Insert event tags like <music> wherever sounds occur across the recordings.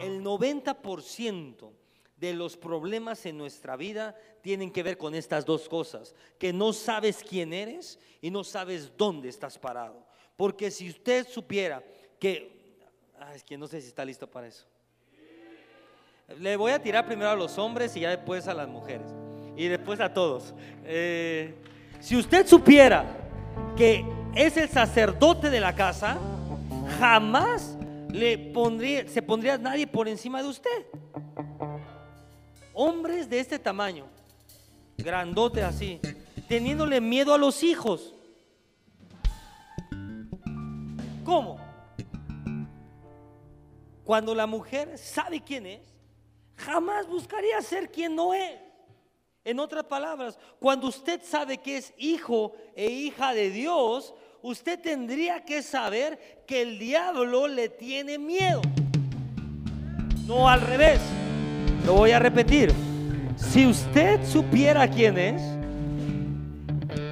El 90% de los problemas en nuestra vida tienen que ver con estas dos cosas, que no sabes quién eres y no sabes dónde estás parado. Porque si usted supiera que, ah, es que no sé si está listo para eso. Le voy a tirar primero a los hombres y ya después a las mujeres. Y después a todos. Eh, si usted supiera que es el sacerdote de la casa, jamás le pondría, se pondría nadie por encima de usted. Hombres de este tamaño, grandote así, teniéndole miedo a los hijos. ¿Cómo? Cuando la mujer sabe quién es, jamás buscaría ser quien no es. En otras palabras, cuando usted sabe que es hijo e hija de Dios, usted tendría que saber que el diablo le tiene miedo. No al revés. Lo voy a repetir. Si usted supiera quién es,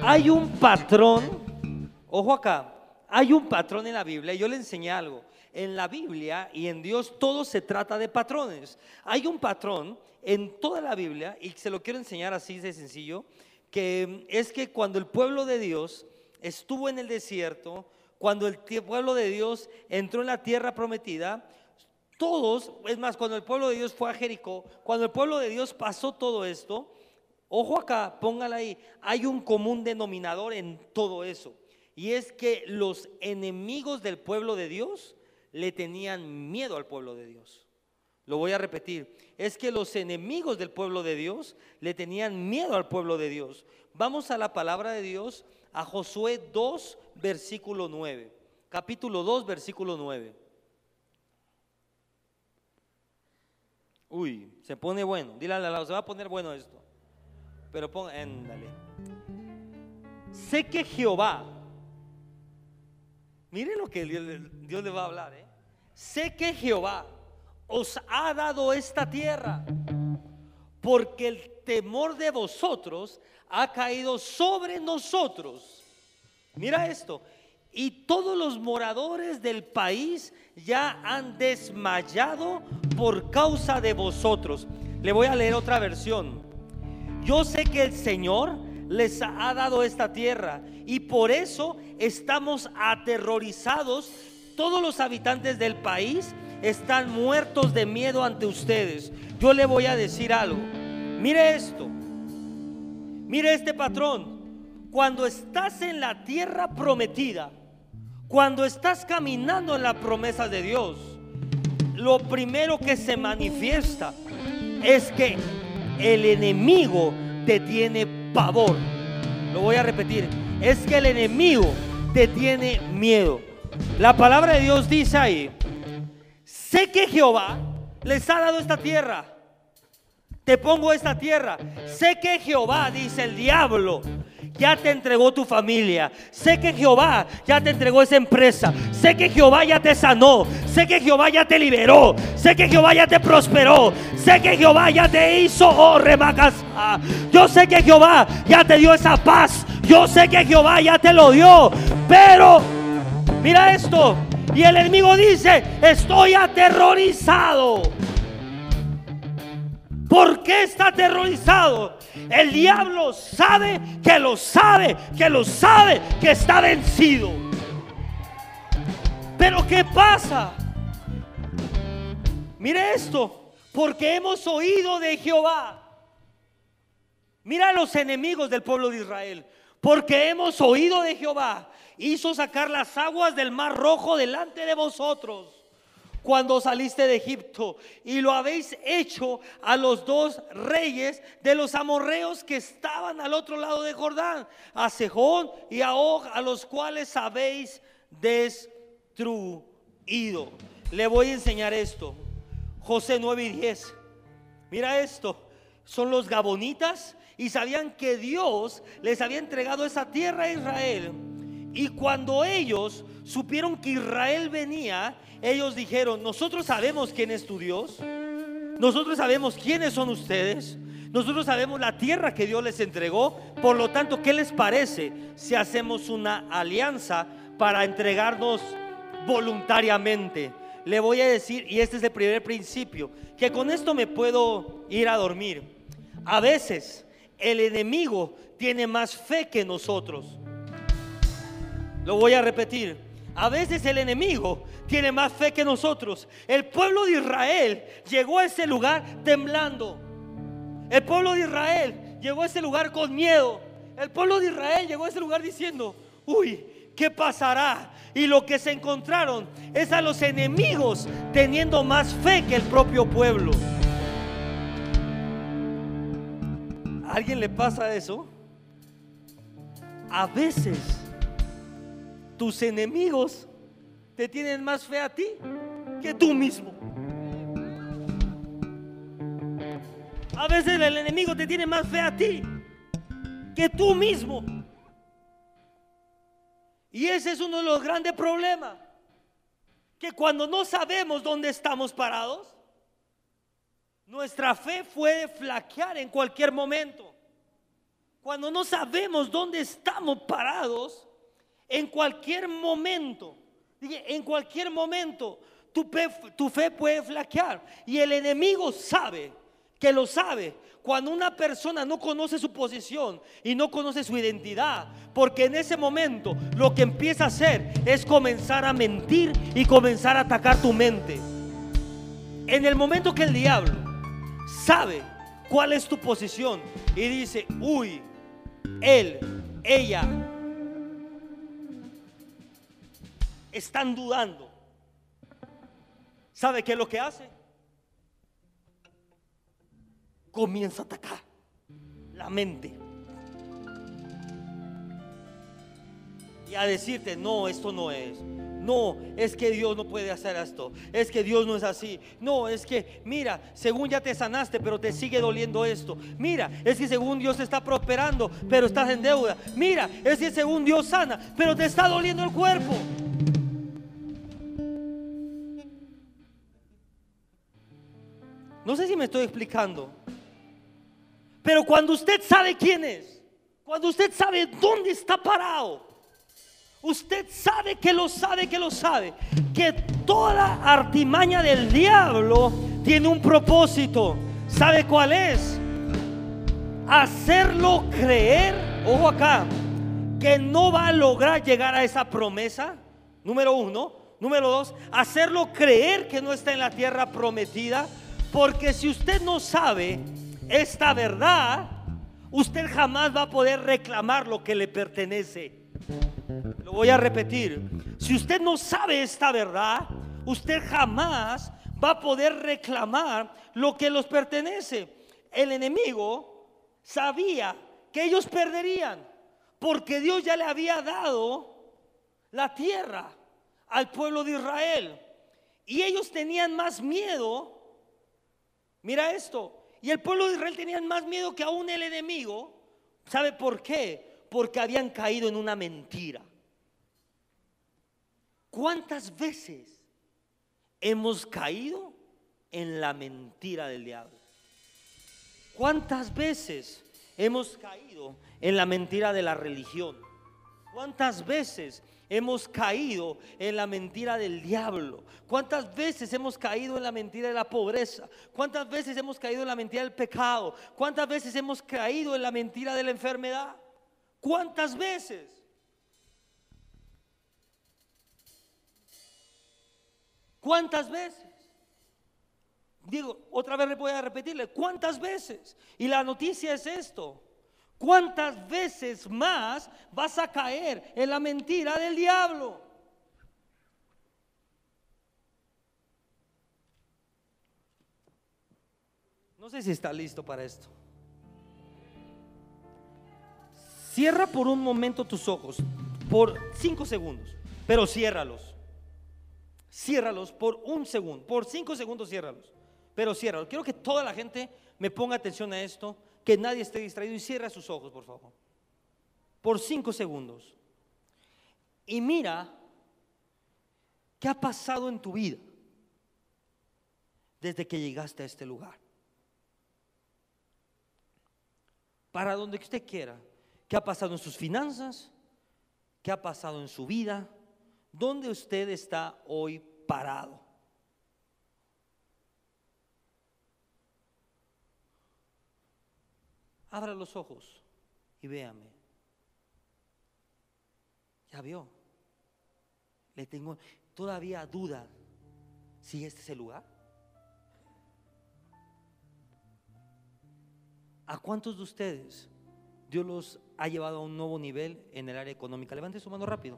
hay un patrón, ojo acá, hay un patrón en la Biblia, yo le enseñé algo. En la Biblia y en Dios todo se trata de patrones. Hay un patrón en toda la Biblia, y se lo quiero enseñar así de sencillo, que es que cuando el pueblo de Dios estuvo en el desierto, cuando el pueblo de Dios entró en la tierra prometida, todos, es más, cuando el pueblo de Dios fue a Jericó, cuando el pueblo de Dios pasó todo esto, ojo acá, póngala ahí, hay un común denominador en todo eso. Y es que los enemigos del pueblo de Dios le tenían miedo al pueblo de Dios. Lo voy a repetir. Es que los enemigos del pueblo de Dios le tenían miedo al pueblo de Dios. Vamos a la palabra de Dios, a Josué 2, versículo 9. Capítulo 2, versículo 9. Uy, se pone bueno. Dile al lado, se va a poner bueno esto. Pero ponga, ándale. Sé que Jehová, miren lo que Dios, le va a hablar. ¿eh? Sé que Jehová os ha dado esta tierra, porque el temor de vosotros ha caído sobre nosotros. Mira esto. Y todos los moradores del país ya han desmayado por causa de vosotros. Le voy a leer otra versión. Yo sé que el Señor les ha dado esta tierra y por eso estamos aterrorizados. Todos los habitantes del país están muertos de miedo ante ustedes. Yo le voy a decir algo. Mire esto. Mire este patrón. Cuando estás en la tierra prometida, cuando estás caminando en la promesa de Dios, lo primero que se manifiesta es que el enemigo te tiene pavor. Lo voy a repetir. Es que el enemigo te tiene miedo. La palabra de Dios dice ahí, sé que Jehová les ha dado esta tierra. Te pongo esta tierra. Sé que Jehová, dice el diablo, ya te entregó tu familia. Sé que Jehová ya te entregó esa empresa. Sé que Jehová ya te sanó. Sé que Jehová ya te liberó. Sé que Jehová ya te prosperó. Sé que Jehová ya te hizo, oh remacas. Yo sé que Jehová ya te dio esa paz. Yo sé que Jehová ya te lo dio. Pero, mira esto. Y el enemigo dice, estoy aterrorizado. ¿Por qué está aterrorizado? El diablo sabe que lo sabe, que lo sabe, que está vencido. Pero ¿qué pasa? Mire esto, porque hemos oído de Jehová. Mira a los enemigos del pueblo de Israel, porque hemos oído de Jehová. Hizo sacar las aguas del mar rojo delante de vosotros cuando saliste de Egipto y lo habéis hecho a los dos reyes de los amorreos que estaban al otro lado de Jordán, a Sejón y a Og, a los cuales habéis destruido. Le voy a enseñar esto. José 9 y 10. Mira esto. Son los gabonitas y sabían que Dios les había entregado esa tierra a Israel. Y cuando ellos supieron que Israel venía, ellos dijeron, nosotros sabemos quién es tu Dios, nosotros sabemos quiénes son ustedes, nosotros sabemos la tierra que Dios les entregó, por lo tanto, ¿qué les parece si hacemos una alianza para entregarnos voluntariamente. Le voy a decir, y este es el primer principio, que con esto me puedo ir a dormir. A veces el enemigo tiene más fe que nosotros. Lo voy a repetir. A veces el enemigo tiene más fe que nosotros. El pueblo de Israel llegó a ese lugar temblando. El pueblo de Israel llegó a ese lugar con miedo. El pueblo de Israel llegó a ese lugar diciendo, uy, ¿qué pasará? Y lo que se encontraron es a los enemigos teniendo más fe que el propio pueblo. ¿A alguien le pasa eso? A veces tus enemigos te tienen más fe a ti que tú mismo. A veces el enemigo te tiene más fe a ti que tú mismo. Y ese es uno de los grandes problemas. Que cuando no sabemos dónde estamos parados, nuestra fe puede flaquear en cualquier momento. Cuando no sabemos dónde estamos parados, en cualquier momento, en cualquier momento, tu fe, tu fe puede flaquear. Y el enemigo sabe que lo sabe. Cuando una persona no conoce su posición y no conoce su identidad, porque en ese momento lo que empieza a hacer es comenzar a mentir y comenzar a atacar tu mente. En el momento que el diablo sabe cuál es tu posición y dice, uy, él, ella, están dudando. ¿Sabe qué es lo que hace? comienza a atacar la mente. Y a decirte, no, esto no es. No, es que Dios no puede hacer esto. Es que Dios no es así. No, es que, mira, según ya te sanaste, pero te sigue doliendo esto. Mira, es que según Dios te está prosperando, pero estás en deuda. Mira, es que según Dios sana, pero te está doliendo el cuerpo. No sé si me estoy explicando. Pero cuando usted sabe quién es, cuando usted sabe dónde está parado, usted sabe que lo sabe, que lo sabe, que toda artimaña del diablo tiene un propósito. ¿Sabe cuál es? Hacerlo creer, ojo acá, que no va a lograr llegar a esa promesa. Número uno. Número dos, hacerlo creer que no está en la tierra prometida. Porque si usted no sabe esta verdad, usted jamás va a poder reclamar lo que le pertenece. Lo voy a repetir. Si usted no sabe esta verdad, usted jamás va a poder reclamar lo que los pertenece. El enemigo sabía que ellos perderían porque Dios ya le había dado la tierra al pueblo de Israel. Y ellos tenían más miedo. Mira esto, y el pueblo de Israel tenía más miedo que aún el enemigo. ¿Sabe por qué? Porque habían caído en una mentira. ¿Cuántas veces hemos caído en la mentira del diablo? ¿Cuántas veces hemos caído en la mentira de la religión? ¿Cuántas veces hemos caído en la mentira del diablo? ¿Cuántas veces hemos caído en la mentira de la pobreza? ¿Cuántas veces hemos caído en la mentira del pecado? ¿Cuántas veces hemos caído en la mentira de la enfermedad? ¿Cuántas veces? ¿Cuántas veces? Digo, otra vez voy a repetirle, ¿cuántas veces? Y la noticia es esto. ¿Cuántas veces más vas a caer en la mentira del diablo? No sé si está listo para esto. Cierra por un momento tus ojos, por cinco segundos, pero ciérralos. Ciérralos por un segundo, por cinco segundos ciérralos, pero ciérralos. Quiero que toda la gente me ponga atención a esto que nadie esté distraído y cierra sus ojos, por favor. Por cinco segundos. Y mira qué ha pasado en tu vida desde que llegaste a este lugar. Para donde usted quiera. ¿Qué ha pasado en sus finanzas? ¿Qué ha pasado en su vida? ¿Dónde usted está hoy parado? Abra los ojos y véame. Ya vio. Le tengo todavía duda si este es el lugar. ¿A cuántos de ustedes Dios los ha llevado a un nuevo nivel en el área económica? Levante su mano rápido.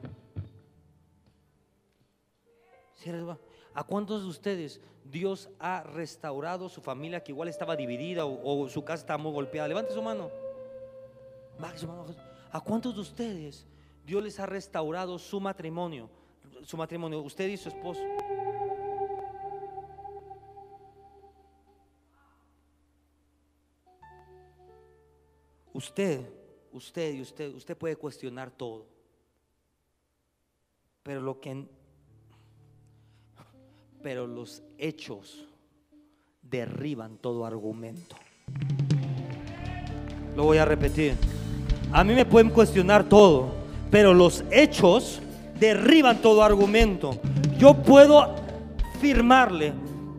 ¿A cuántos de ustedes Dios ha restaurado su familia que igual estaba dividida o, su casa estaba muy golpeada? Levante su mano. ¿A cuántos de ustedes Dios les ha restaurado su matrimonio? Su matrimonio, usted y su esposo. Usted, usted y usted, usted puede cuestionar todo. Pero lo que pero los hechos derriban todo argumento. Lo voy a repetir. A mí me pueden cuestionar todo, pero los hechos derriban todo argumento. Yo puedo firmarle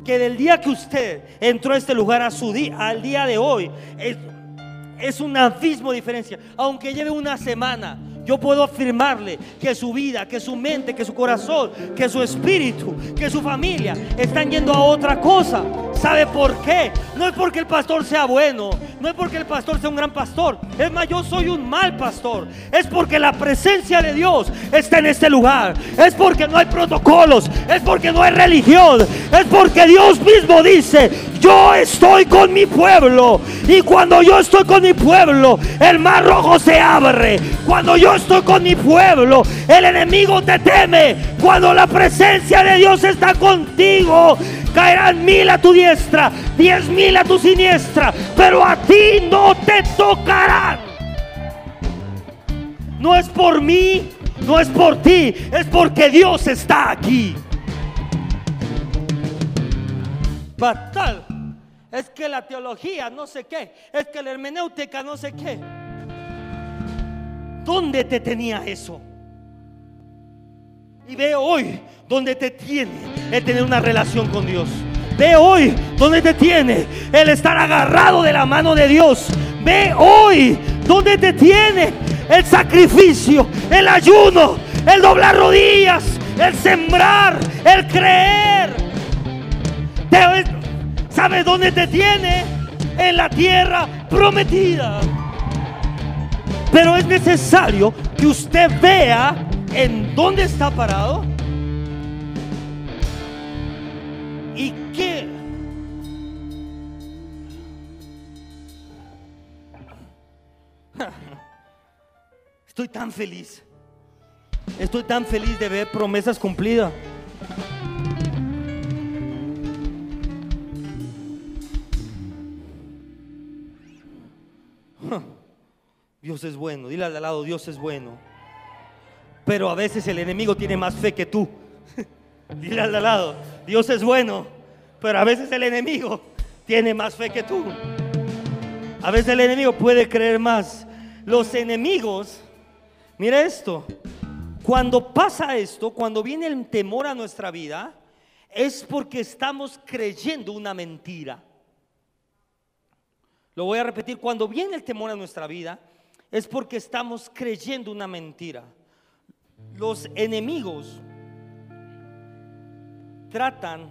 que del día que usted entró a este lugar a su día, al día de hoy, es, es un abismo de diferencia. Aunque lleve una semana, yo puedo afirmarle que su vida, que su mente, que su corazón, que su espíritu, que su familia están yendo a otra cosa. ¿Sabe por qué? No es porque el pastor sea bueno, no es porque el pastor sea un gran pastor. Es más, yo soy un mal pastor. Es porque la presencia de Dios está en este lugar. Es porque no hay protocolos, es porque no hay religión, es porque Dios mismo dice, yo estoy con mi pueblo. Y cuando yo estoy con mi pueblo, el mar rojo se abre. Cuando yo estoy con mi pueblo, el enemigo te teme. Cuando la presencia de Dios está contigo, caerán mil a tu diestra, diez mil a tu siniestra, pero a ti no te tocarán. No es por mí, no es por ti, es porque Dios está aquí. Es que la teología no sé qué, es que la hermenéutica no sé qué. ¿Dónde te tenía eso? Y ve hoy dónde te tiene el tener una relación con Dios. Ve hoy dónde te tiene el estar agarrado de la mano de Dios. Ve hoy dónde te tiene el sacrificio, el ayuno, el doblar rodillas, el sembrar, el creer. ¿Sabes dónde te tiene? En la tierra prometida. Pero es necesario que usted vea en dónde está parado y qué. <laughs> Estoy tan feliz. Estoy tan feliz de ver promesas cumplidas. <laughs> Dios es bueno. Dile al lado, Dios es bueno. Pero a veces el enemigo tiene más fe que tú. <laughs> Dile al lado, Dios es bueno. Pero a veces el enemigo tiene más fe que tú. A veces el enemigo puede creer más. Los enemigos, mira esto. Cuando pasa esto, cuando viene el temor a nuestra vida, es porque estamos creyendo una mentira. Lo voy a repetir, cuando viene el temor a nuestra vida, es porque estamos creyendo una mentira. Los enemigos tratan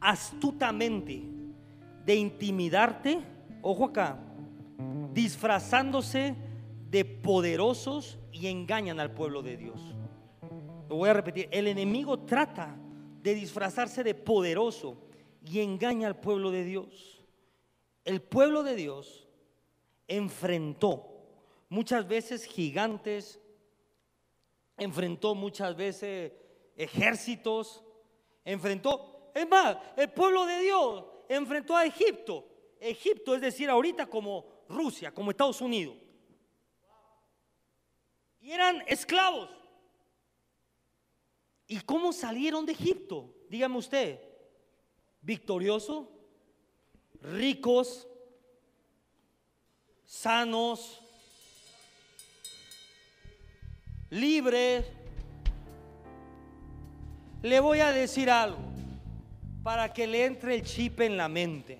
astutamente de intimidarte, ojo acá, disfrazándose de poderosos y engañan al pueblo de Dios. Lo voy a repetir, el enemigo trata de disfrazarse de poderoso y engaña al pueblo de Dios. El pueblo de Dios enfrentó muchas veces gigantes, enfrentó muchas veces ejércitos, enfrentó, es más, el pueblo de Dios enfrentó a Egipto. Egipto es decir, ahorita como Rusia, como Estados Unidos. Y eran esclavos. ¿Y cómo salieron de Egipto? Dígame usted, victorioso, ricos, sanos, libres, Le voy a decir algo para que le entre el chip en la mente.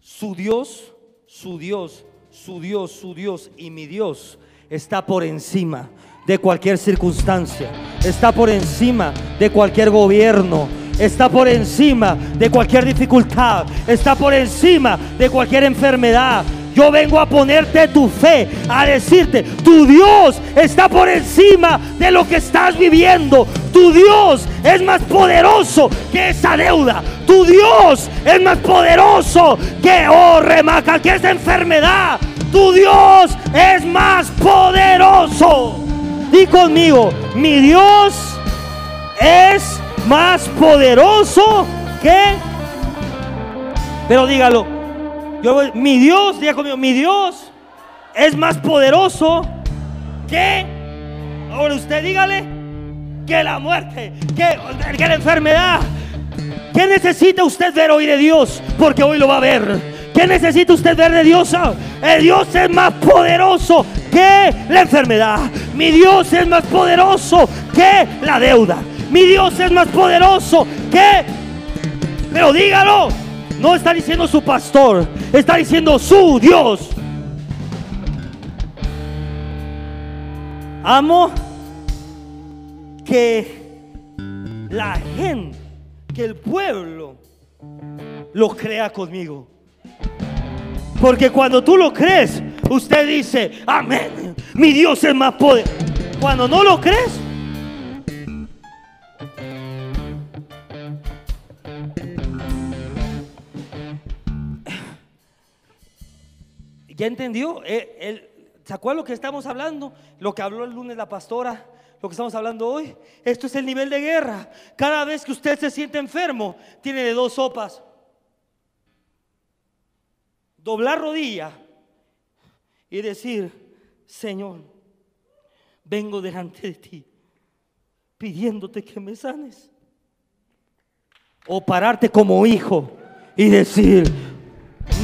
Su Dios, su Dios, su Dios, su Dios y mi Dios está por encima de cualquier circunstancia, está por encima de cualquier gobierno, está por encima de cualquier dificultad, está por encima de cualquier enfermedad, yo vengo a ponerte tu fe, a decirte, tu Dios está por encima de lo que estás viviendo. Tu Dios es más poderoso que esa deuda. Tu Dios es más poderoso que, oh, remaca, que esa enfermedad. Tu Dios es más poderoso. Di conmigo, mi Dios es más poderoso que... Pero dígalo, yo, mi Dios, diga conmigo, mi Dios es más poderoso que, ahora usted dígale, que la muerte, que, que la enfermedad. ¿Qué necesita usted ver hoy de Dios? Porque hoy lo va a ver. ¿Qué necesita usted ver de Dios? El Dios es más poderoso que la enfermedad. Mi Dios es más poderoso que la deuda. Mi Dios es más poderoso que... Pero dígalo. No está diciendo su pastor, está diciendo su Dios. Amo que la gente, que el pueblo lo crea conmigo. Porque cuando tú lo crees, usted dice, amén, mi Dios es más poder. Cuando no lo crees, ¿Ya entendió? Eh, ¿Se acuerda lo que estamos hablando? Lo que habló el lunes la pastora, lo que estamos hablando hoy. Esto es el nivel de guerra. Cada vez que usted se siente enfermo, tiene de dos sopas. Doblar rodilla y decir, Señor, vengo delante de ti pidiéndote que me sanes. O pararte como hijo y decir,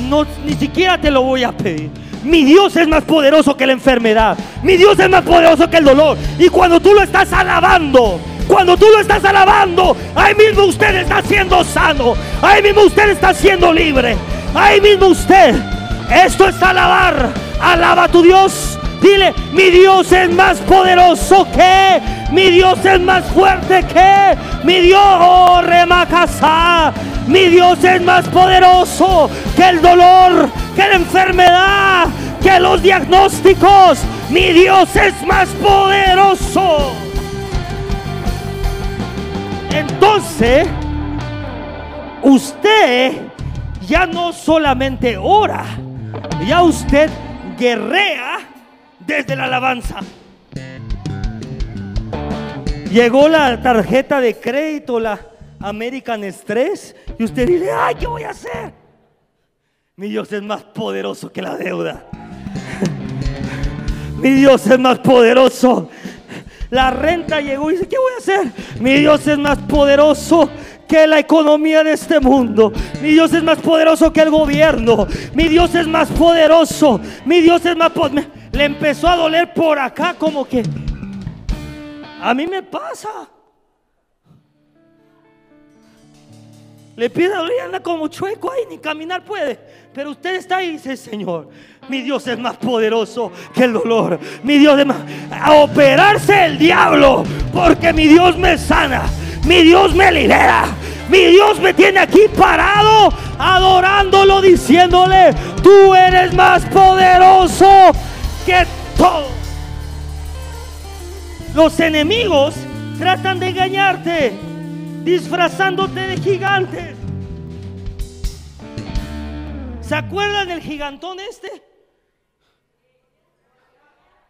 no, ni siquiera te lo voy a pedir. Mi Dios es más poderoso que la enfermedad. Mi Dios es más poderoso que el dolor. Y cuando tú lo estás alabando, cuando tú lo estás alabando, ahí mismo usted está siendo sano. Ahí mismo usted está siendo libre. Ahí mismo usted. Esto es alabar. Alaba a tu Dios. Dile, mi Dios es más poderoso que, mi Dios es más fuerte que, mi Dios, oh, remacasa, mi Dios es más poderoso que el dolor, que la enfermedad, que los diagnósticos. Mi Dios es más poderoso. Entonces, usted ya no solamente ora, ya usted guerrea desde la alabanza. Llegó la tarjeta de crédito, la American Stress y usted dice, ay, ¿qué voy a hacer? Mi Dios es más poderoso que la deuda. <laughs> Mi Dios es más poderoso. La renta llegó y dice, ¿qué voy a hacer? Mi Dios es más poderoso que la economía de este mundo. Mi Dios es más poderoso que el gobierno. Mi Dios es más poderoso. Mi Dios es más poderoso. Le empezó a doler por acá como que... A mí me pasa. Le pide a anda como chueco ahí, ni caminar puede. Pero usted está ahí y dice, Señor, mi Dios es más poderoso que el dolor. Mi Dios es más... A operarse el diablo, porque mi Dios me sana. Mi Dios me libera. Mi Dios me tiene aquí parado, adorándolo, diciéndole, tú eres más poderoso que todo. Los enemigos tratan de engañarte disfrazándote de gigantes. ¿Se acuerdan del gigantón este?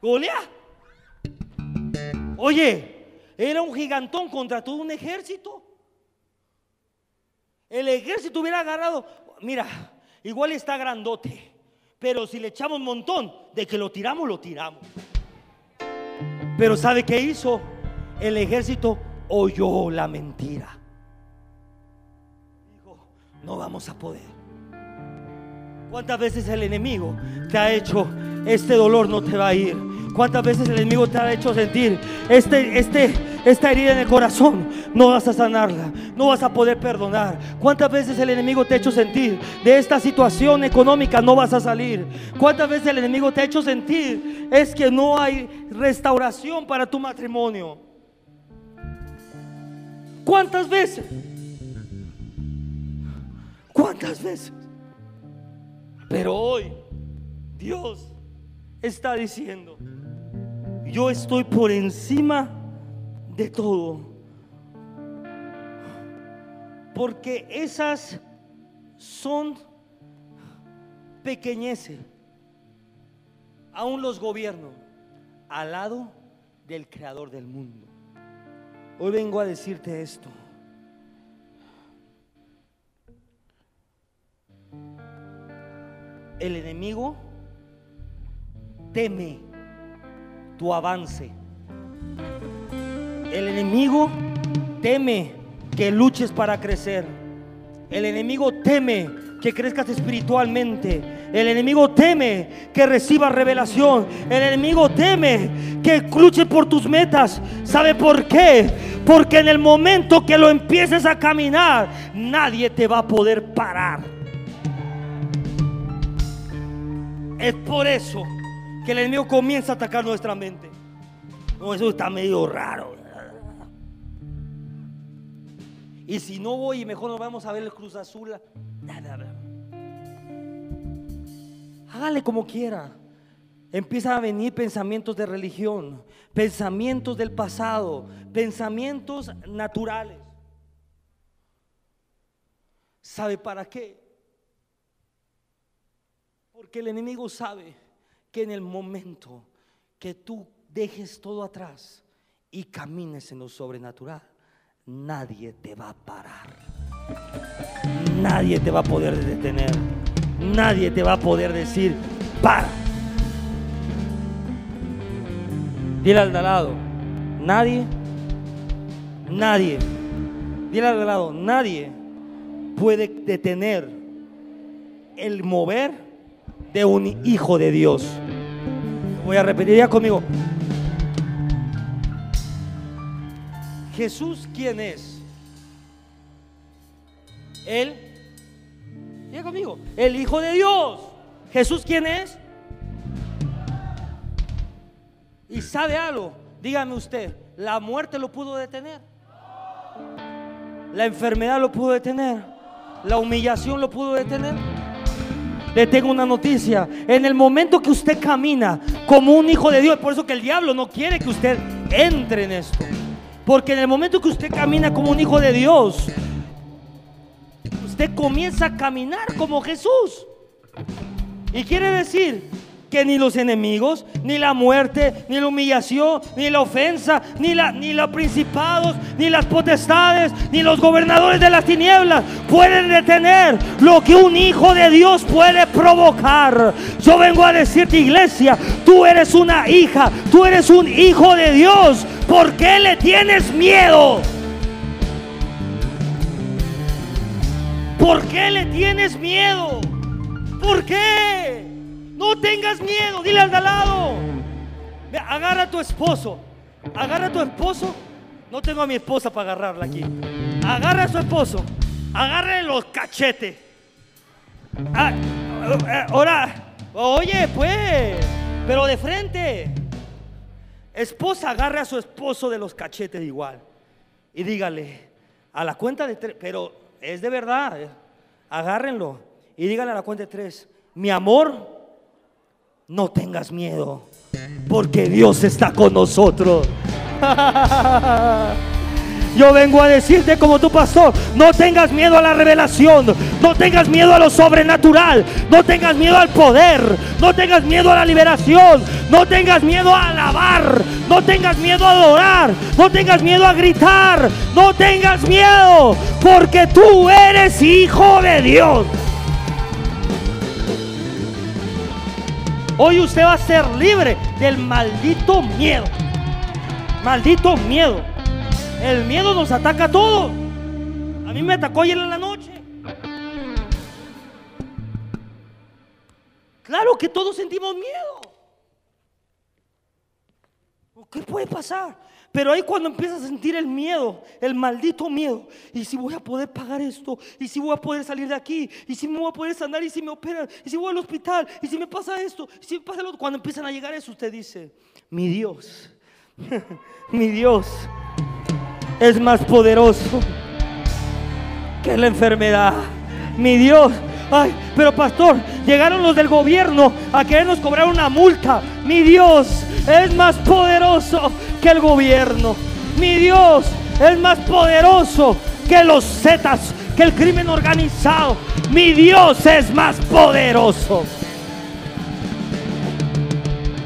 Goliat. Oye, era un gigantón contra todo un ejército. El ejército hubiera agarrado, mira, igual está grandote, pero si le echamos un montón, de que lo tiramos, lo tiramos. Pero ¿sabe qué hizo? El ejército oyó la mentira. Dijo, no vamos a poder. ¿Cuántas veces el enemigo te ha hecho, este dolor no te va a ir? ¿Cuántas veces el enemigo te ha hecho sentir, este, este, esta herida en el corazón, no vas a sanarla, no vas a poder perdonar. ¿Cuántas veces el enemigo te ha hecho sentir de esta situación económica no vas a salir? ¿Cuántas veces el enemigo te ha hecho sentir es que no hay restauración para tu matrimonio? ¿Cuántas veces? ¿Cuántas veces? Pero hoy Dios está diciendo, yo estoy por encima de todo. Porque esas son pequeñeces. Aún los gobiernos al lado del creador del mundo. Hoy vengo a decirte esto. El enemigo teme tu avance. El enemigo teme que luches para crecer. El enemigo teme que crezcas espiritualmente. El enemigo teme que recibas revelación. El enemigo teme que luches por tus metas. ¿Sabe por qué? Porque en el momento que lo empieces a caminar, nadie te va a poder parar. Es por eso que el enemigo comienza a atacar nuestra mente. No, eso está medio raro. Y si no voy, mejor nos vamos a ver el Cruz Azul. Hágale como quiera. Empiezan a venir pensamientos de religión, pensamientos del pasado, pensamientos naturales. ¿Sabe para qué? Porque el enemigo sabe que en el momento que tú dejes todo atrás y camines en lo sobrenatural, nadie te va a parar. Nadie te va a poder detener. Nadie te va a poder decir, para. Dile al lado, nadie, nadie, dile al lado, nadie puede detener el mover de un hijo de Dios. Voy a repetir ya conmigo. Jesús, ¿quién es? Él, conmigo, el Hijo de Dios. Jesús, ¿quién es? Y sabe algo, dígame usted, ¿la muerte lo pudo detener? ¿La enfermedad lo pudo detener? ¿La humillación lo pudo detener? Le tengo una noticia. En el momento que usted camina como un hijo de Dios, por eso que el diablo no quiere que usted entre en esto. Porque en el momento que usted camina como un hijo de Dios, usted comienza a caminar como Jesús. Y quiere decir que ni los enemigos, ni la muerte, ni la humillación, ni la ofensa, ni, la, ni los principados, ni las potestades, ni los gobernadores de las tinieblas pueden detener lo que un hijo de Dios puede provocar. Yo vengo a decirte, iglesia, tú eres una hija, tú eres un hijo de Dios. ¿Por qué le tienes miedo? ¿Por qué le tienes miedo? ¿Por qué? No tengas miedo, dile al de lado. agarra a tu esposo. Agarra a tu esposo. No tengo a mi esposa para agarrarla aquí. Agarra a su esposo. Agarre los cachetes. Ah, eh, ahora, oye, pues, pero de frente. Esposa, agarre a su esposo de los cachetes igual. Y dígale, a la cuenta de tres, pero es de verdad, eh, agárrenlo. Y dígale a la cuenta de tres, mi amor, no tengas miedo, porque Dios está con nosotros. <laughs> Yo vengo a decirte como tu pastor, no tengas miedo a la revelación, no tengas miedo a lo sobrenatural, no tengas miedo al poder, no tengas miedo a la liberación, no tengas miedo a alabar, no tengas miedo a adorar, no tengas miedo a gritar, no tengas miedo, porque tú eres hijo de Dios. Hoy usted va a ser libre del maldito miedo. Maldito miedo. El miedo nos ataca a todos. A mí me atacó ayer en la noche. Claro que todos sentimos miedo. ¿Qué puede pasar? Pero ahí cuando empiezas a sentir el miedo, el maldito miedo, y si voy a poder pagar esto, y si voy a poder salir de aquí, y si me voy a poder sanar, y si me operan, y si voy al hospital, y si me pasa esto, y si me pasa lo otro, cuando empiezan a llegar eso, usted dice, mi Dios, <laughs> mi Dios es más poderoso que la enfermedad. Mi Dios Ay, pero pastor, llegaron los del gobierno a querernos cobrar una multa. Mi Dios es más poderoso que el gobierno. Mi Dios es más poderoso que los zetas, que el crimen organizado. Mi Dios es más poderoso.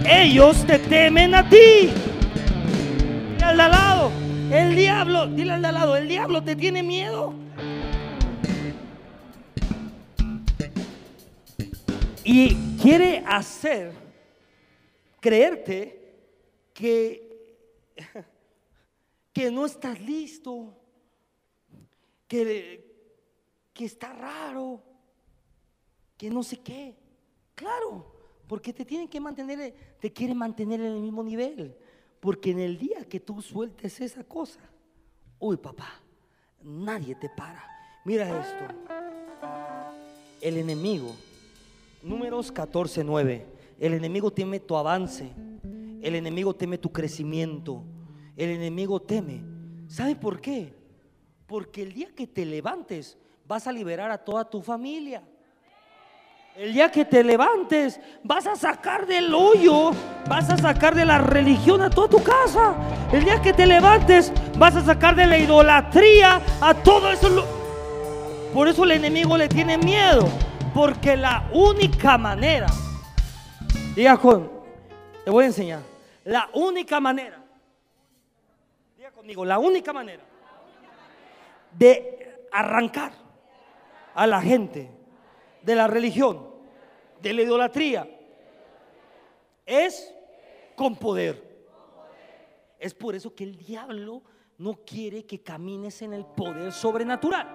Ellos te temen a ti. De al lado, el diablo, dile al de al lado, el diablo te tiene miedo. Y quiere hacer creerte que, que no estás listo, que, que está raro, que no sé qué. Claro, porque te tienen que mantener, te quieren mantener en el mismo nivel. Porque en el día que tú sueltes esa cosa, uy papá, nadie te para. Mira esto. El enemigo Números 14, 9. El enemigo teme tu avance. El enemigo teme tu crecimiento. El enemigo teme. ¿Sabe por qué? Porque el día que te levantes vas a liberar a toda tu familia. El día que te levantes vas a sacar del hoyo, vas a sacar de la religión a toda tu casa. El día que te levantes vas a sacar de la idolatría a todo eso. Por eso el enemigo le tiene miedo. Porque la única manera, diga con, te voy a enseñar, la única manera, diga conmigo, la única manera de arrancar a la gente de la religión, de la idolatría, es con poder. Es por eso que el diablo no quiere que camines en el poder sobrenatural.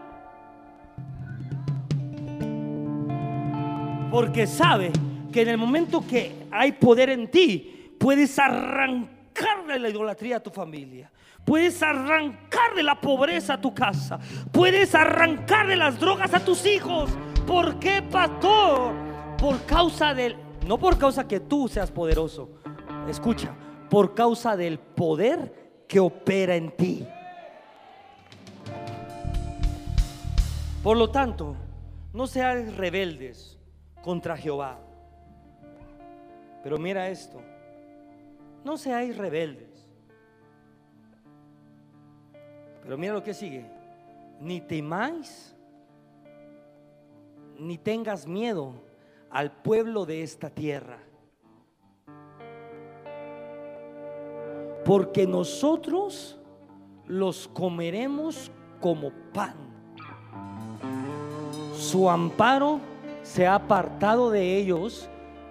Porque sabe que en el momento que hay poder en ti, puedes arrancarle la idolatría a tu familia. Puedes arrancarle la pobreza a tu casa. Puedes arrancarle las drogas a tus hijos. ¿Por qué, pastor? Por causa del... No por causa que tú seas poderoso. Escucha, por causa del poder que opera en ti. Por lo tanto, no seas rebeldes contra Jehová. Pero mira esto, no seáis rebeldes. Pero mira lo que sigue, ni temáis, ni tengas miedo al pueblo de esta tierra. Porque nosotros los comeremos como pan. Su amparo se ha apartado de ellos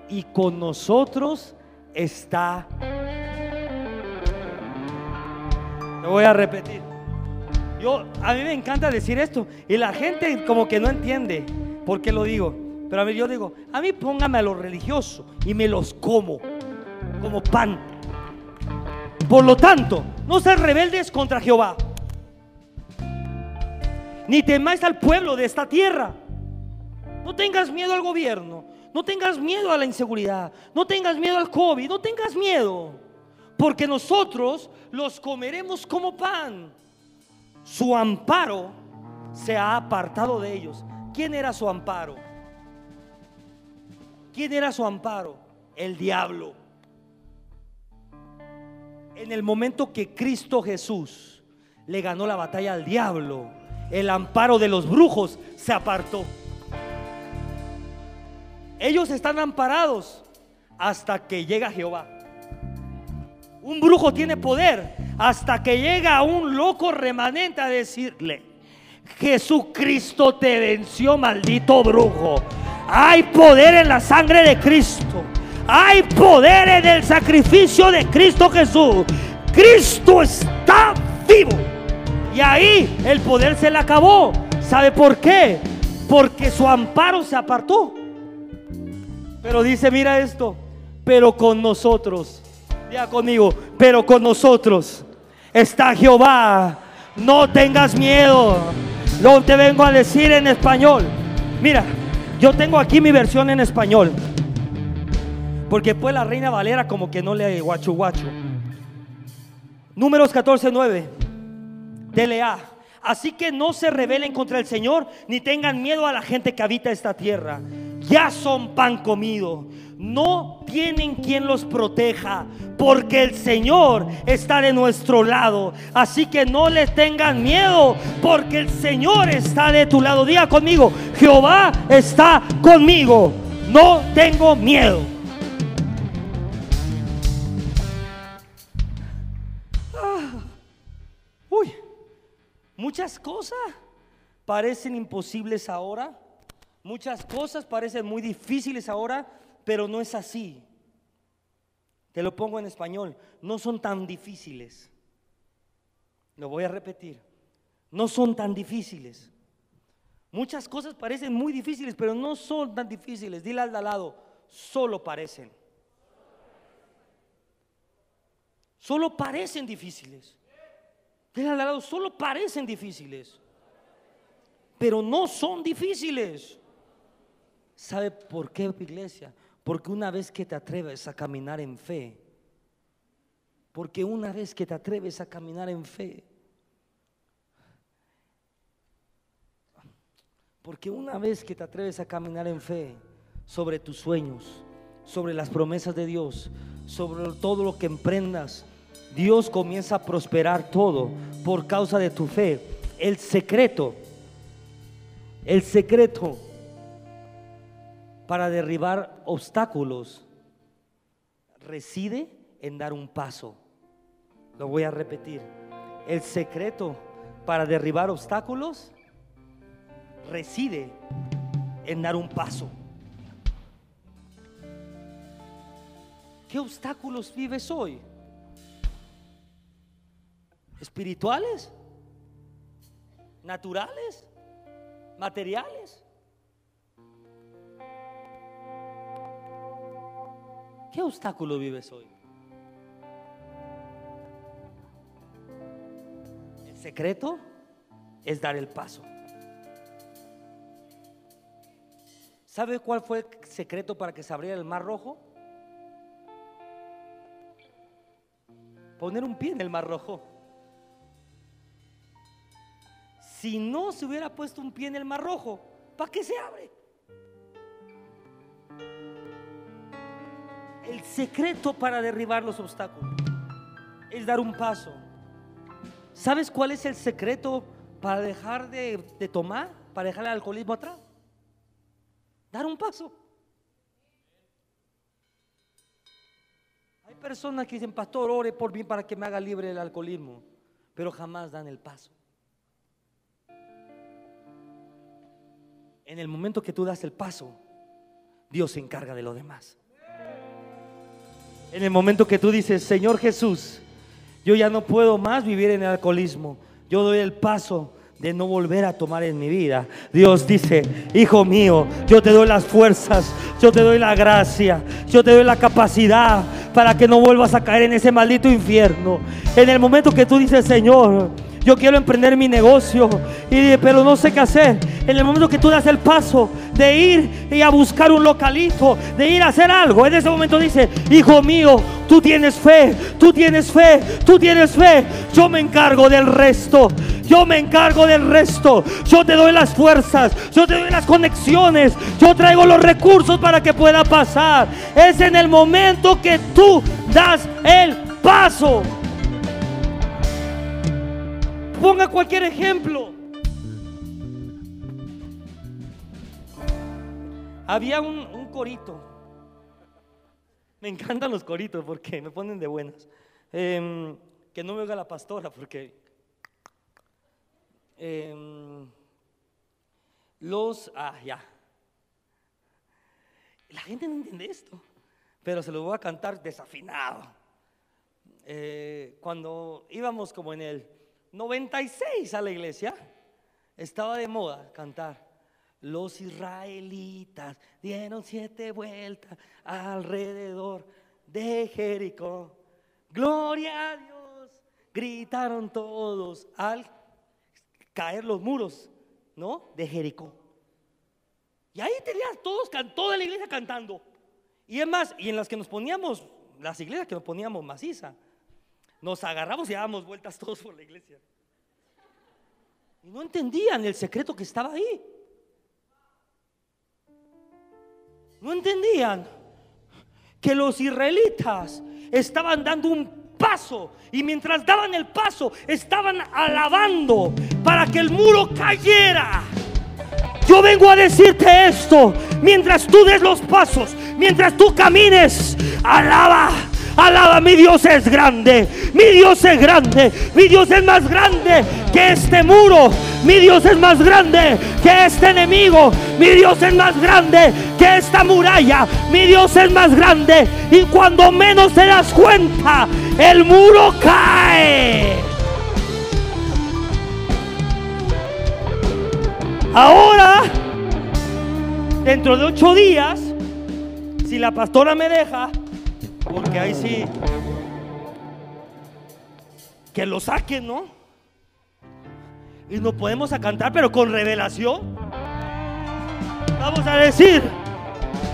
y con nosotros está. Lo voy a repetir. Yo a mí me encanta decir esto y la gente como que no entiende por qué lo digo. Pero a mí yo digo, a mí póngame a los religiosos y me los como como pan. Por lo tanto, no sean rebeldes contra Jehová. Ni temáis al pueblo de esta tierra no tengas miedo al gobierno. No tengas miedo a la inseguridad. No tengas miedo al COVID. No tengas miedo. Porque nosotros los comeremos como pan. Su amparo se ha apartado de ellos. ¿Quién era su amparo? ¿Quién era su amparo? El diablo. En el momento que Cristo Jesús le ganó la batalla al diablo, el amparo de los brujos se apartó. Ellos están amparados hasta que llega Jehová. Un brujo tiene poder hasta que llega un loco remanente a decirle, Jesucristo te venció, maldito brujo. Hay poder en la sangre de Cristo. Hay poder en el sacrificio de Cristo Jesús. Cristo está vivo. Y ahí el poder se le acabó. ¿Sabe por qué? Porque su amparo se apartó. Pero dice, mira esto, pero con nosotros. Ya conmigo, pero con nosotros está Jehová. No tengas miedo. Lo te vengo a decir en español. Mira, yo tengo aquí mi versión en español. Porque pues la reina Valera como que no le guacho guacho. Números 14, 9. DLA. Así que no se rebelen contra el Señor ni tengan miedo a la gente que habita esta tierra. Ya son pan comido. No tienen quien los proteja porque el Señor está de nuestro lado. Así que no les tengan miedo porque el Señor está de tu lado. Diga conmigo, Jehová está conmigo. No tengo miedo. Uy, muchas cosas parecen imposibles ahora. Muchas cosas parecen muy difíciles ahora, pero no es así. Te lo pongo en español. No son tan difíciles. Lo voy a repetir. No son tan difíciles. Muchas cosas parecen muy difíciles, pero no son tan difíciles. Dile al lado, solo parecen. Solo parecen difíciles. Dile al lado, solo parecen difíciles. Pero no son difíciles. ¿Sabe por qué, iglesia? Porque una vez que te atreves a caminar en fe, porque una vez que te atreves a caminar en fe, porque una vez que te atreves a caminar en fe sobre tus sueños, sobre las promesas de Dios, sobre todo lo que emprendas, Dios comienza a prosperar todo por causa de tu fe. El secreto, el secreto para derribar obstáculos reside en dar un paso. Lo voy a repetir. El secreto para derribar obstáculos reside en dar un paso. ¿Qué obstáculos vives hoy? ¿Espirituales? ¿Naturales? ¿Materiales? ¿Qué obstáculo vives hoy? El secreto es dar el paso. ¿Sabe cuál fue el secreto para que se abriera el mar rojo? Poner un pie en el mar rojo. Si no se hubiera puesto un pie en el mar rojo, ¿para qué se abre? El secreto para derribar los obstáculos es dar un paso. ¿Sabes cuál es el secreto para dejar de, tomar, para dejar el alcoholismo atrás? Dar un paso. Hay personas que dicen, pastor, ore por mí para que me haga libre del alcoholismo, pero jamás dan el paso. En el momento que tú das el paso, Dios se encarga de lo demás. En el momento que tú dices, Señor Jesús, yo ya no puedo más vivir en el alcoholismo. Yo doy el paso de no volver a tomar en mi vida. Dios dice, hijo mío, yo te doy las fuerzas, yo te doy la gracia, yo te doy la capacidad para que no vuelvas a caer en ese maldito infierno. En el momento que tú dices, Señor, yo quiero emprender mi negocio, y, pero no sé qué hacer. En el momento que tú das el paso de ir y a buscar un localito, de ir a hacer algo, en ese momento dice, hijo mío, tú tienes fe, tú tienes fe, tú tienes fe, yo me encargo del resto. Yo me encargo del resto. Yo te doy las fuerzas. Yo te doy las conexiones. Yo traigo los recursos para que pueda pasar. Es en el momento que tú das el paso. Ponga cualquier ejemplo. Había un, corito. Me encantan los coritos porque me ponen de buenas. Em, que no me oiga la pastora porque em, los ah ya la gente no entiende esto pero se lo voy a cantar desafinado eh, cuando íbamos como en el 96 a la iglesia, estaba de moda cantar. Los israelitas dieron siete vueltas alrededor de Jericó. Gloria a Dios. Gritaron todos al caer los muros, ¿no? De Jericó. Y ahí tenías todos, toda la iglesia cantando. Y es más, y en las que nos poníamos, las iglesias que nos poníamos maciza, nos agarramos y dábamos vueltas todos por la iglesia. Y no entendían el secreto que estaba ahí. No entendían que los israelitas estaban dando un paso y mientras daban el paso estaban alabando para que el muro cayera. Yo vengo a decirte esto, mientras tú des los pasos, mientras tú camines, alaba. Alaba, mi Dios es grande, mi Dios es grande, mi Dios es más grande que este muro, mi Dios es más grande que este enemigo, mi Dios es más grande que esta muralla, mi Dios es más grande. Y cuando menos te das cuenta, el muro cae. Ahora, dentro de ocho días, si la pastora me deja, porque ahí sí, que lo saquen, ¿no? Y nos podemos a cantar, pero con revelación. Vamos a decir,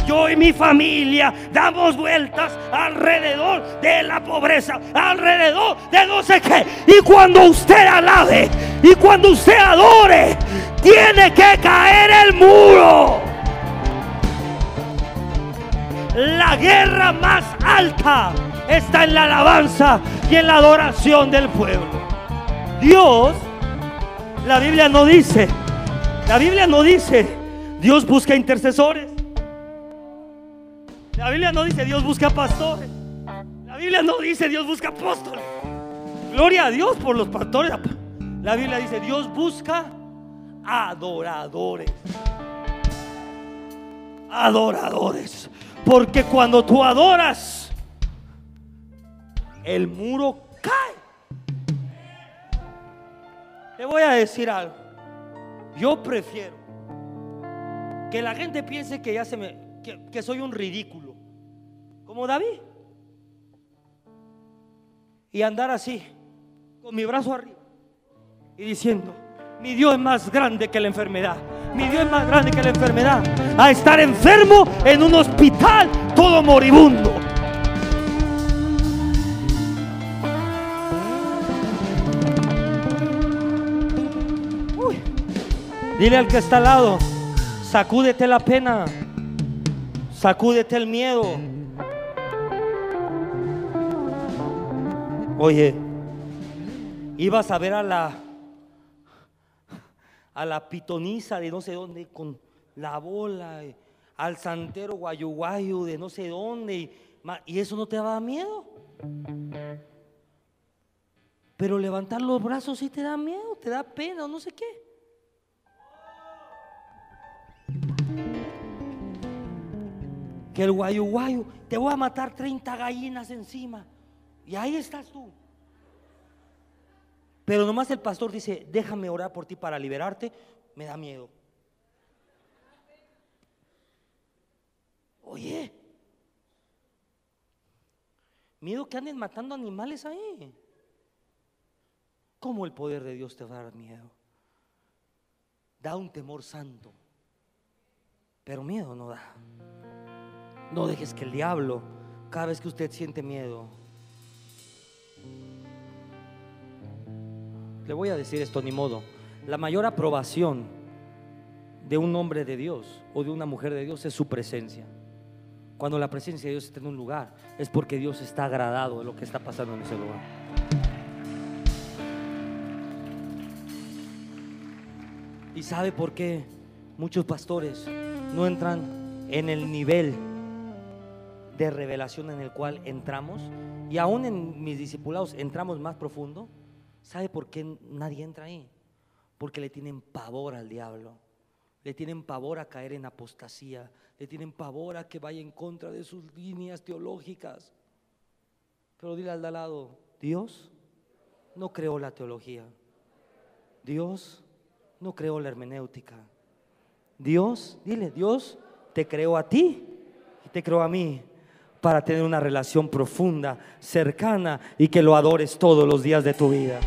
yo y mi familia damos vueltas alrededor de la pobreza, alrededor de no sé qué. Y cuando usted alabe y cuando usted adore, tiene que caer el muro. La guerra más alta está en la alabanza y en la adoración del pueblo. Dios, la Biblia no dice, la Biblia no dice, Dios busca intercesores. La Biblia no dice Dios busca pastores. La Biblia no dice Dios busca apóstoles. Gloria a Dios por los pastores. La Biblia dice Dios busca adoradores. Adoradores. Porque cuando tú adoras, el muro cae. Te voy a decir algo. Yo prefiero que la gente piense que ya se me que, soy un ridículo, como David, y andar así, con mi brazo arriba, y diciendo, mi Dios es más grande que la enfermedad. Mi Dios es más grande que la enfermedad. A estar enfermo en un hospital todo moribundo. Dile al que está al lado, sacúdete la pena, sacúdete el miedo. Oye, ibas a ver a la a la pitoniza de no sé dónde con la bola, eh, al santero guayuguayu de no sé dónde, y, eso no te da miedo. Pero levantar los brazos sí te da miedo, te da pena o no sé qué. Que el guayuguayu, te voy a matar 30 gallinas encima. Y ahí estás tú. Pero nomás el pastor dice, déjame orar por ti para liberarte, me da miedo. Oye, miedo que anden matando animales ahí. ¿Cómo el poder de Dios te va a dar miedo? Da un temor santo, pero miedo no da. No dejes que el diablo, cada vez que usted siente miedo, Le voy a decir esto ni modo. La mayor aprobación de un hombre de Dios o de una mujer de Dios es su presencia. Cuando la presencia de Dios está en un lugar, es porque Dios está agradado de lo que está pasando en ese lugar. ¿Y sabe por qué muchos pastores no entran en el nivel de revelación en el cual entramos? Y aún en mis discipulados entramos más profundo ¿Sabe por qué nadie entra ahí? Porque le tienen pavor al diablo. Le tienen pavor a caer en apostasía. Le tienen pavor a que vaya en contra de sus líneas teológicas. Pero dile al al lado, Dios no creó la teología. Dios no creó la hermenéutica. Dios, dile, Dios te creó a ti y te creó a mí para tener una relación profunda, cercana y que lo adores todos los días de tu vida.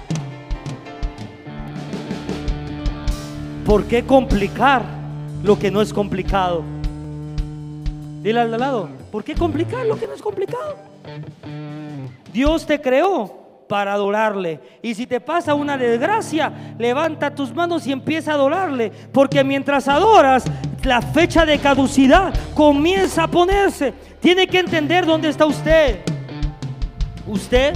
¿Por qué complicar lo que no es complicado? Dile al lado, ¿por qué complicar lo que no es complicado? Dios te creó para adorarle. Y si te pasa una desgracia, levanta tus manos y empieza a adorarle. Porque mientras adoras, la fecha de caducidad comienza a ponerse. Tiene que entender dónde está usted. Usted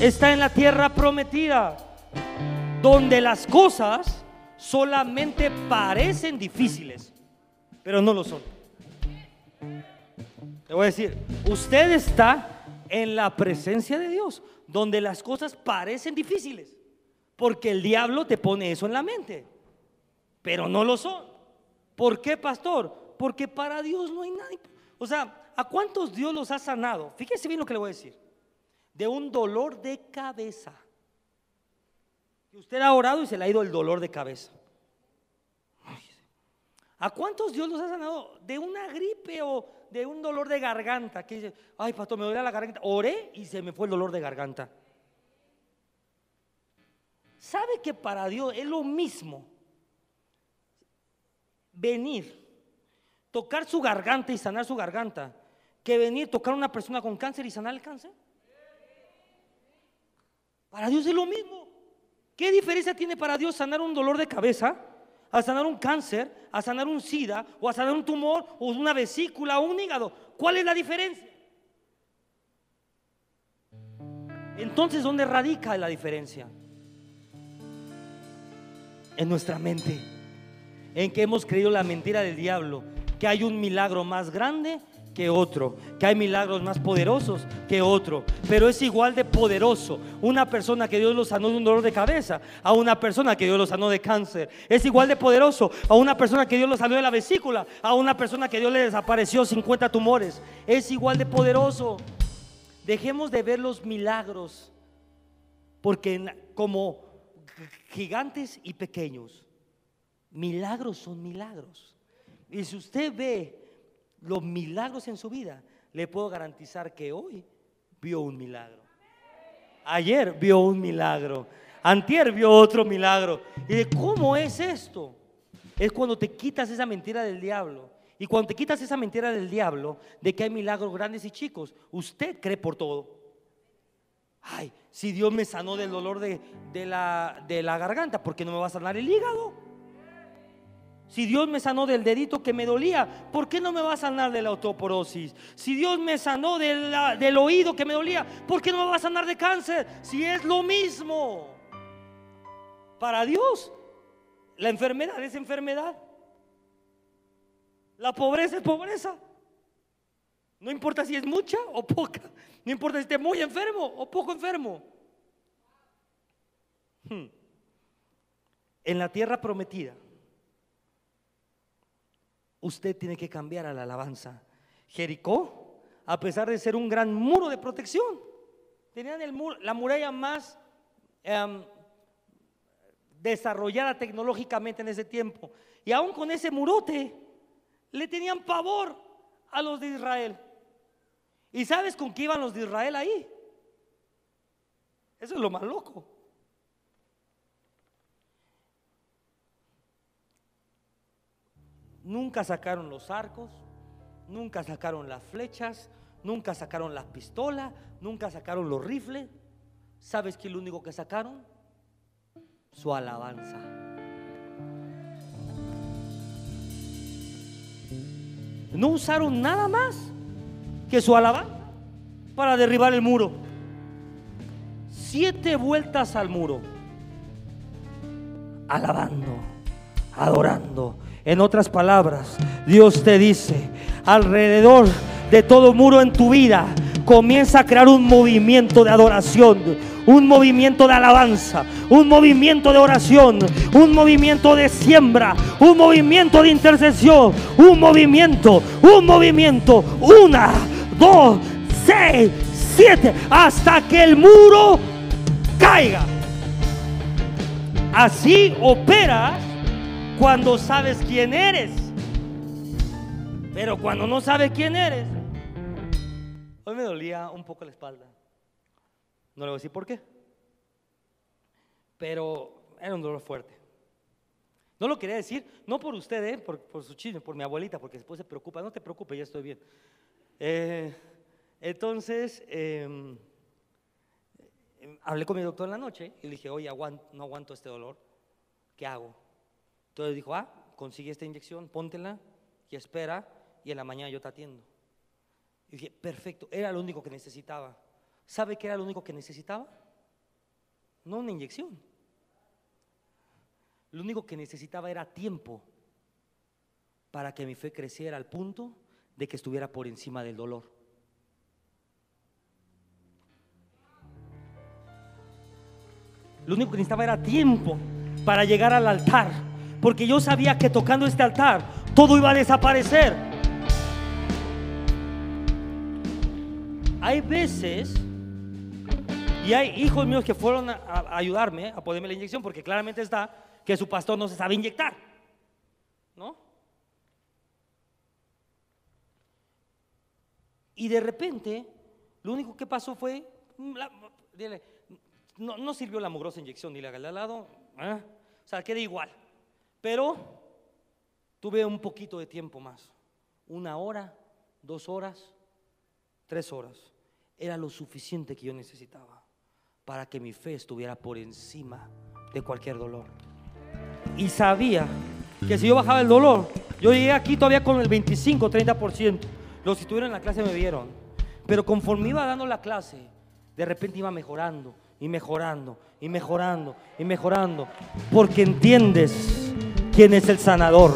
está en la tierra prometida, donde las cosas solamente parecen difíciles, pero no lo son. Le voy a decir, usted está en la presencia de Dios, donde las cosas parecen difíciles, porque el diablo te pone eso en la mente, pero no lo son. ¿Por qué, pastor? Porque para Dios no hay nadie. O sea, ¿a cuántos Dios los ha sanado? Fíjese bien lo que le voy a decir. De un dolor de cabeza. Y usted ha orado y se le ha ido el dolor de cabeza. ¿A cuántos Dios los ha sanado de una gripe o de un dolor de garganta? Que dice, ay, pastor, me duele la garganta. Oré y se me fue el dolor de garganta. ¿Sabe que para Dios es lo mismo venir, tocar su garganta y sanar su garganta, que venir, tocar a una persona con cáncer y sanar el cáncer? Para Dios es lo mismo. ¿Qué diferencia tiene para Dios sanar un dolor de cabeza? a sanar un cáncer, a sanar un SIDA, o a sanar un tumor, o una vesícula, o un hígado. ¿Cuál es la diferencia? Entonces, ¿dónde radica la diferencia? En nuestra mente, en que hemos creído la mentira del diablo, que hay un milagro más grande que otro, que hay milagros más poderosos que otro, pero es igual de poderoso una persona que Dios lo sanó de un dolor de cabeza a una persona que Dios lo sanó de cáncer. Es igual de poderoso a una persona que Dios lo sanó de la vesícula, a una persona que Dios le desapareció 50 tumores. Es igual de poderoso. Dejemos de ver los milagros, porque como gigantes y pequeños, milagros son milagros. Y si usted ve los milagros en su vida, le puedo garantizar que hoy vio un milagro. Ayer vio un milagro. Antier vio otro milagro. ¿Y de cómo es esto? Es cuando te quitas esa mentira del diablo. Y cuando te quitas esa mentira del diablo de que hay milagros grandes y chicos, usted cree por todo. Ay, si Dios me sanó del dolor de, de, la, de la garganta, ¿por qué no me va a sanar el hígado? Si Dios me sanó del dedito que me dolía, ¿por qué no me va a sanar de la osteoporosis? Si Dios me sanó del oído que me dolía, ¿por qué no me va a sanar de cáncer? Si es lo mismo. Para Dios, la enfermedad es enfermedad. La pobreza es pobreza. No importa si es mucha o poca. No importa si esté muy enfermo o poco enfermo. Hmm. En la tierra prometida usted tiene que cambiar a la alabanza. Jericó, a pesar de ser un gran muro de protección, tenían el la muralla más em, desarrollada tecnológicamente en ese tiempo. Y aún con ese murote, le tenían pavor a los de Israel. ¿Y sabes con qué iban los de Israel ahí? Eso es lo más loco. Nunca sacaron los arcos, nunca sacaron las flechas, nunca sacaron las pistolas, nunca sacaron los rifles. ¿Sabes qué es lo único que sacaron? Su alabanza. No usaron nada más que su alabanza para derribar el muro. Siete vueltas al muro, alabando, adorando, en otras palabras, Dios te dice, alrededor de todo muro en tu vida, comienza a crear un movimiento de adoración, un movimiento de alabanza, un movimiento de oración, un movimiento de siembra, un movimiento de intercesión, un movimiento, un movimiento, una, dos, seis, siete, hasta que el muro caiga. Así opera cuando sabes quién eres. Pero cuando no sabes quién eres, Hoy me dolía un poco la espalda. No le voy a decir por qué. Pero era un dolor fuerte. No lo quería decir, no por usted, ¿eh? por, su chisme, por mi abuelita, porque después se preocupa. No te preocupes, ya estoy bien. Eh, entonces, em, hablé con mi doctor en la noche y le dije, oye, no aguanto este dolor. ¿Qué hago? Entonces dijo, ah, consigue esta inyección, póntela y espera y en la mañana yo te atiendo. Y dije, perfecto, era lo único que necesitaba. ¿Sabe qué era lo único que necesitaba? No una inyección. Lo único que necesitaba era tiempo para que mi fe creciera al punto de que estuviera por encima del dolor. Lo único que necesitaba era tiempo para llegar al altar, porque yo sabía que tocando este altar todo iba a desaparecer. Hay veces, y hay hijos míos que fueron a, ayudarme a ponerme la inyección, porque claramente está que su pastor no se sabe inyectar, ¿no? Y de repente, lo único que pasó fue, dile, no, sirvió la mugrosa inyección, ni la al lado, ¿eh? o sea, queda igual. Pero tuve un poquito de tiempo más, una hora, dos horas, tres horas. Era lo suficiente que yo necesitaba para que mi fe estuviera por encima de cualquier dolor. Y sabía que si yo bajaba el dolor, yo llegué aquí todavía con el 25, 30%. Los que estuvieron en la clase me vieron. Pero conforme iba dando la clase, de repente iba mejorando y mejorando y mejorando y mejorando. Porque entiendes quién es el sanador.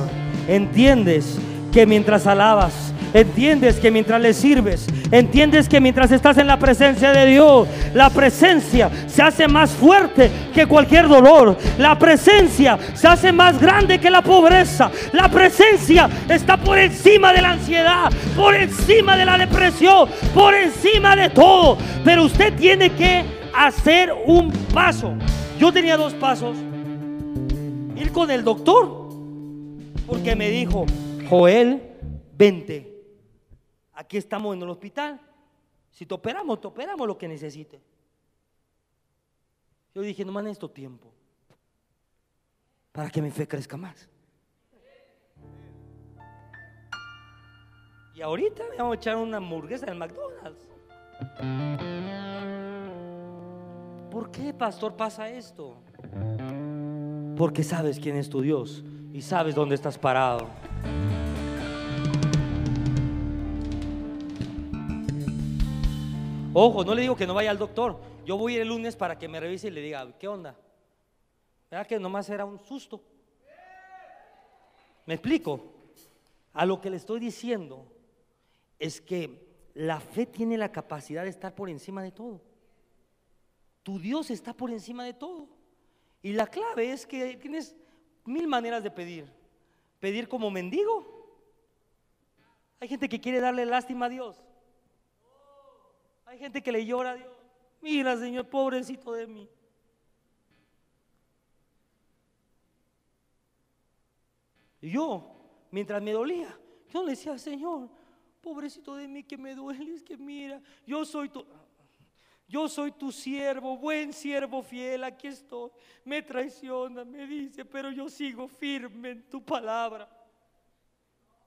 Entiendes que mientras alabas, entiendes que mientras le sirves, entiendes que mientras estás en la presencia de Dios, la presencia se hace más fuerte que cualquier dolor. La presencia se hace más grande que la pobreza. La presencia está por encima de la ansiedad, por encima de la depresión, por encima de todo. Pero usted tiene que hacer un paso. Yo tenía dos pasos. Ir con el doctor, porque me dijo, Joel, vente. Aquí estamos en el hospital. Si te operamos, te operamos lo que necesite. Yo dije, no esto tiempo para que mi fe crezca más. Y ahorita me vamos a echar una hamburguesa del McDonald's. ¿Por qué, pastor, pasa esto? Porque sabes quién es tu Dios y sabes dónde estás parado. Ojo, no le digo que no vaya al doctor. Yo voy el lunes para que me revise y le diga, ¿qué onda? ¿Verdad que nomás era un susto? ¿Me explico? A lo que le estoy diciendo es que la fe tiene la capacidad de estar por encima de todo. Tu Dios está por encima de todo. Y la clave es que tienes mil maneras de pedir. Pedir como mendigo. Hay gente que quiere darle lástima a Dios. Hay gente que le llora a Dios. Mira, Señor, pobrecito de mí. Y yo, mientras me dolía, yo le decía, Señor, pobrecito de mí que me duele, es que mira, yo soy tu... Yo soy tu siervo, buen siervo fiel, aquí estoy. Me traiciona, me dice, pero yo sigo firme en tu palabra.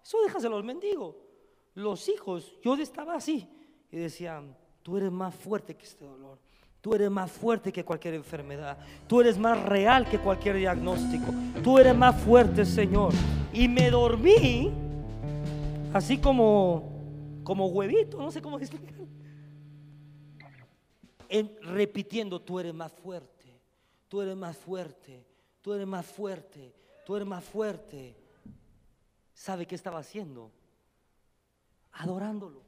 Eso déjaselo al mendigo. Los hijos, yo estaba así y decían, tú eres más fuerte que este dolor. Tú eres más fuerte que cualquier enfermedad. Tú eres más real que cualquier diagnóstico. Tú eres más fuerte, Señor. Y me dormí así como como huevito, no sé cómo <laughs> explicar repitiendo, tú eres más fuerte, tú eres más fuerte, tú eres más fuerte, tú eres más fuerte. ¿Sabe qué estaba haciendo? Adorándolo.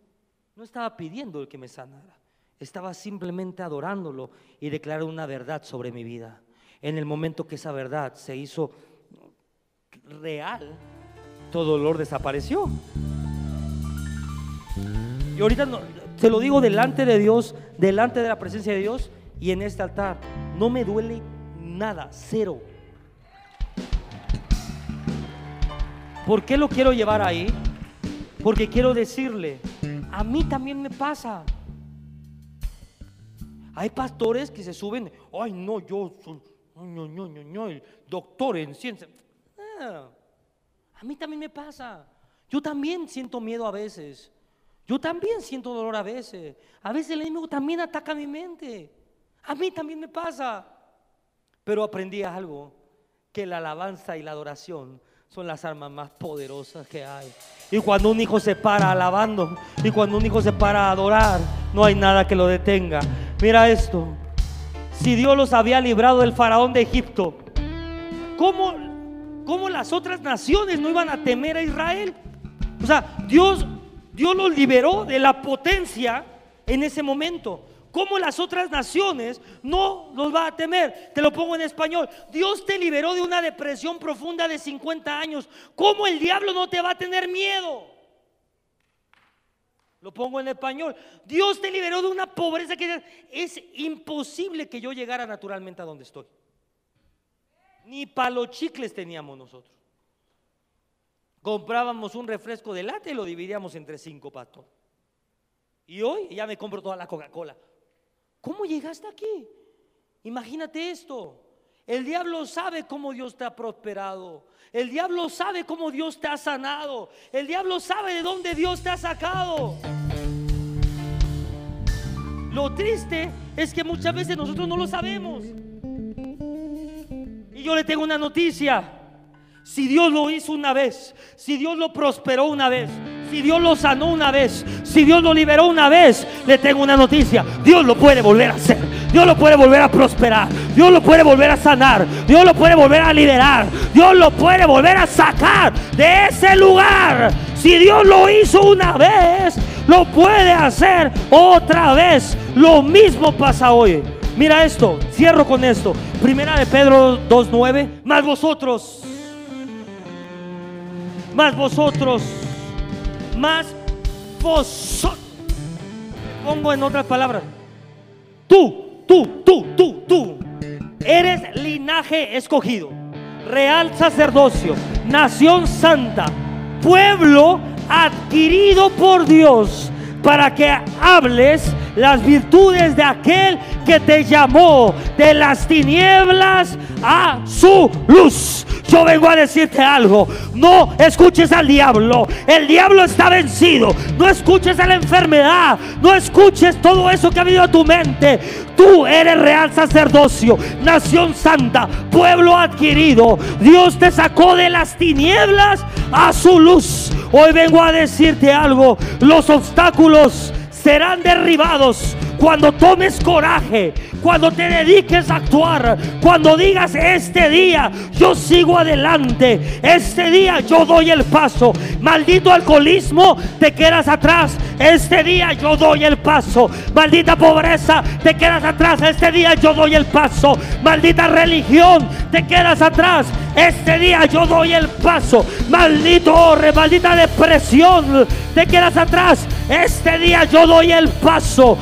No estaba pidiendo que me sanara. Estaba simplemente adorándolo y declarando una verdad sobre mi vida. En el momento que esa verdad se hizo real, todo dolor desapareció. Y ahorita no, te lo digo delante de Dios, delante de la presencia de Dios y en este altar. No me duele nada, cero. ¿Por qué lo quiero llevar ahí? Porque quiero decirle A mí también me pasa. Hay pastores que se suben, ay no, yo soy no, no, no, doctor en ciencia. Ah, a mí también me pasa. Yo también siento miedo a veces. Yo también siento dolor a veces. A veces el enemigo también ataca mi mente. A mí también me pasa. Pero aprendí algo, que la alabanza y la adoración son las armas más poderosas que hay. Y cuando un hijo se para alabando y cuando un hijo se para a adorar, no hay nada que lo detenga. Mira esto. Si Dios los había librado del faraón de Egipto, ¿cómo, cómo las otras naciones no iban a temer a Israel? O sea, Dios, Dios los liberó de la potencia en ese momento. ¿Cómo las otras naciones no los va a temer? Te lo pongo en español. Dios te liberó de una depresión profunda de 50 años. ¿Cómo el diablo no te va a tener miedo? Lo pongo en español. Dios te liberó de una pobreza que es imposible que yo llegara naturalmente a donde estoy. Ni palo chicles teníamos nosotros. Comprábamos un refresco de lata y lo dividíamos entre cinco patos. Y hoy ya me compro toda la Coca-Cola. ¿Cómo llegaste aquí? Imagínate esto. El diablo sabe cómo Dios te ha prosperado. El diablo sabe cómo Dios te ha sanado. El diablo sabe de dónde Dios te ha sacado. Lo triste es que muchas veces nosotros no lo sabemos. Y yo le tengo una noticia. Si Dios lo hizo una vez, si Dios lo prosperó una vez, si Dios lo sanó una vez, si Dios lo liberó una vez, le tengo una noticia. Dios lo puede volver a hacer. Dios lo puede volver a prosperar. Dios lo puede volver a sanar. Dios lo puede volver a liberar. Dios lo puede volver a sacar de ese lugar. Si Dios lo hizo una vez, lo puede hacer otra vez. Lo mismo pasa hoy. Mira esto, cierro con esto. Primera de Pedro 2.9. Más vosotros. Más vosotros más vosotros. Pongo en otras palabras. Tú, tú, tú, tú, tú. Eres linaje escogido, real sacerdocio, nación santa, pueblo adquirido por Dios para que hables las virtudes de aquel que te llamó de las tinieblas a su luz. Yo vengo a decirte algo. No escuches al diablo. El diablo está vencido. No escuches a la enfermedad. No escuches todo eso que ha venido a tu mente. Tú eres real sacerdocio, nación santa, pueblo adquirido. Dios te sacó de las tinieblas a su luz. Hoy vengo a decirte algo. Los obstáculos serán derribados cuando tomes coraje, cuando te dediques a actuar, cuando digas este día yo sigo adelante, este día yo doy el paso, maldito alcoholismo, te quedas atrás, este día yo doy el paso, maldita pobreza, te quedas atrás, este día yo doy el paso, maldita religión, te quedas atrás, este día yo doy el paso, maldito horre, maldita depresión, te quedas atrás, este día yo doy el paso,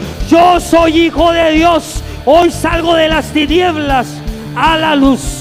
yo soy hijo de Dios. Hoy salgo de las tinieblas a la luz.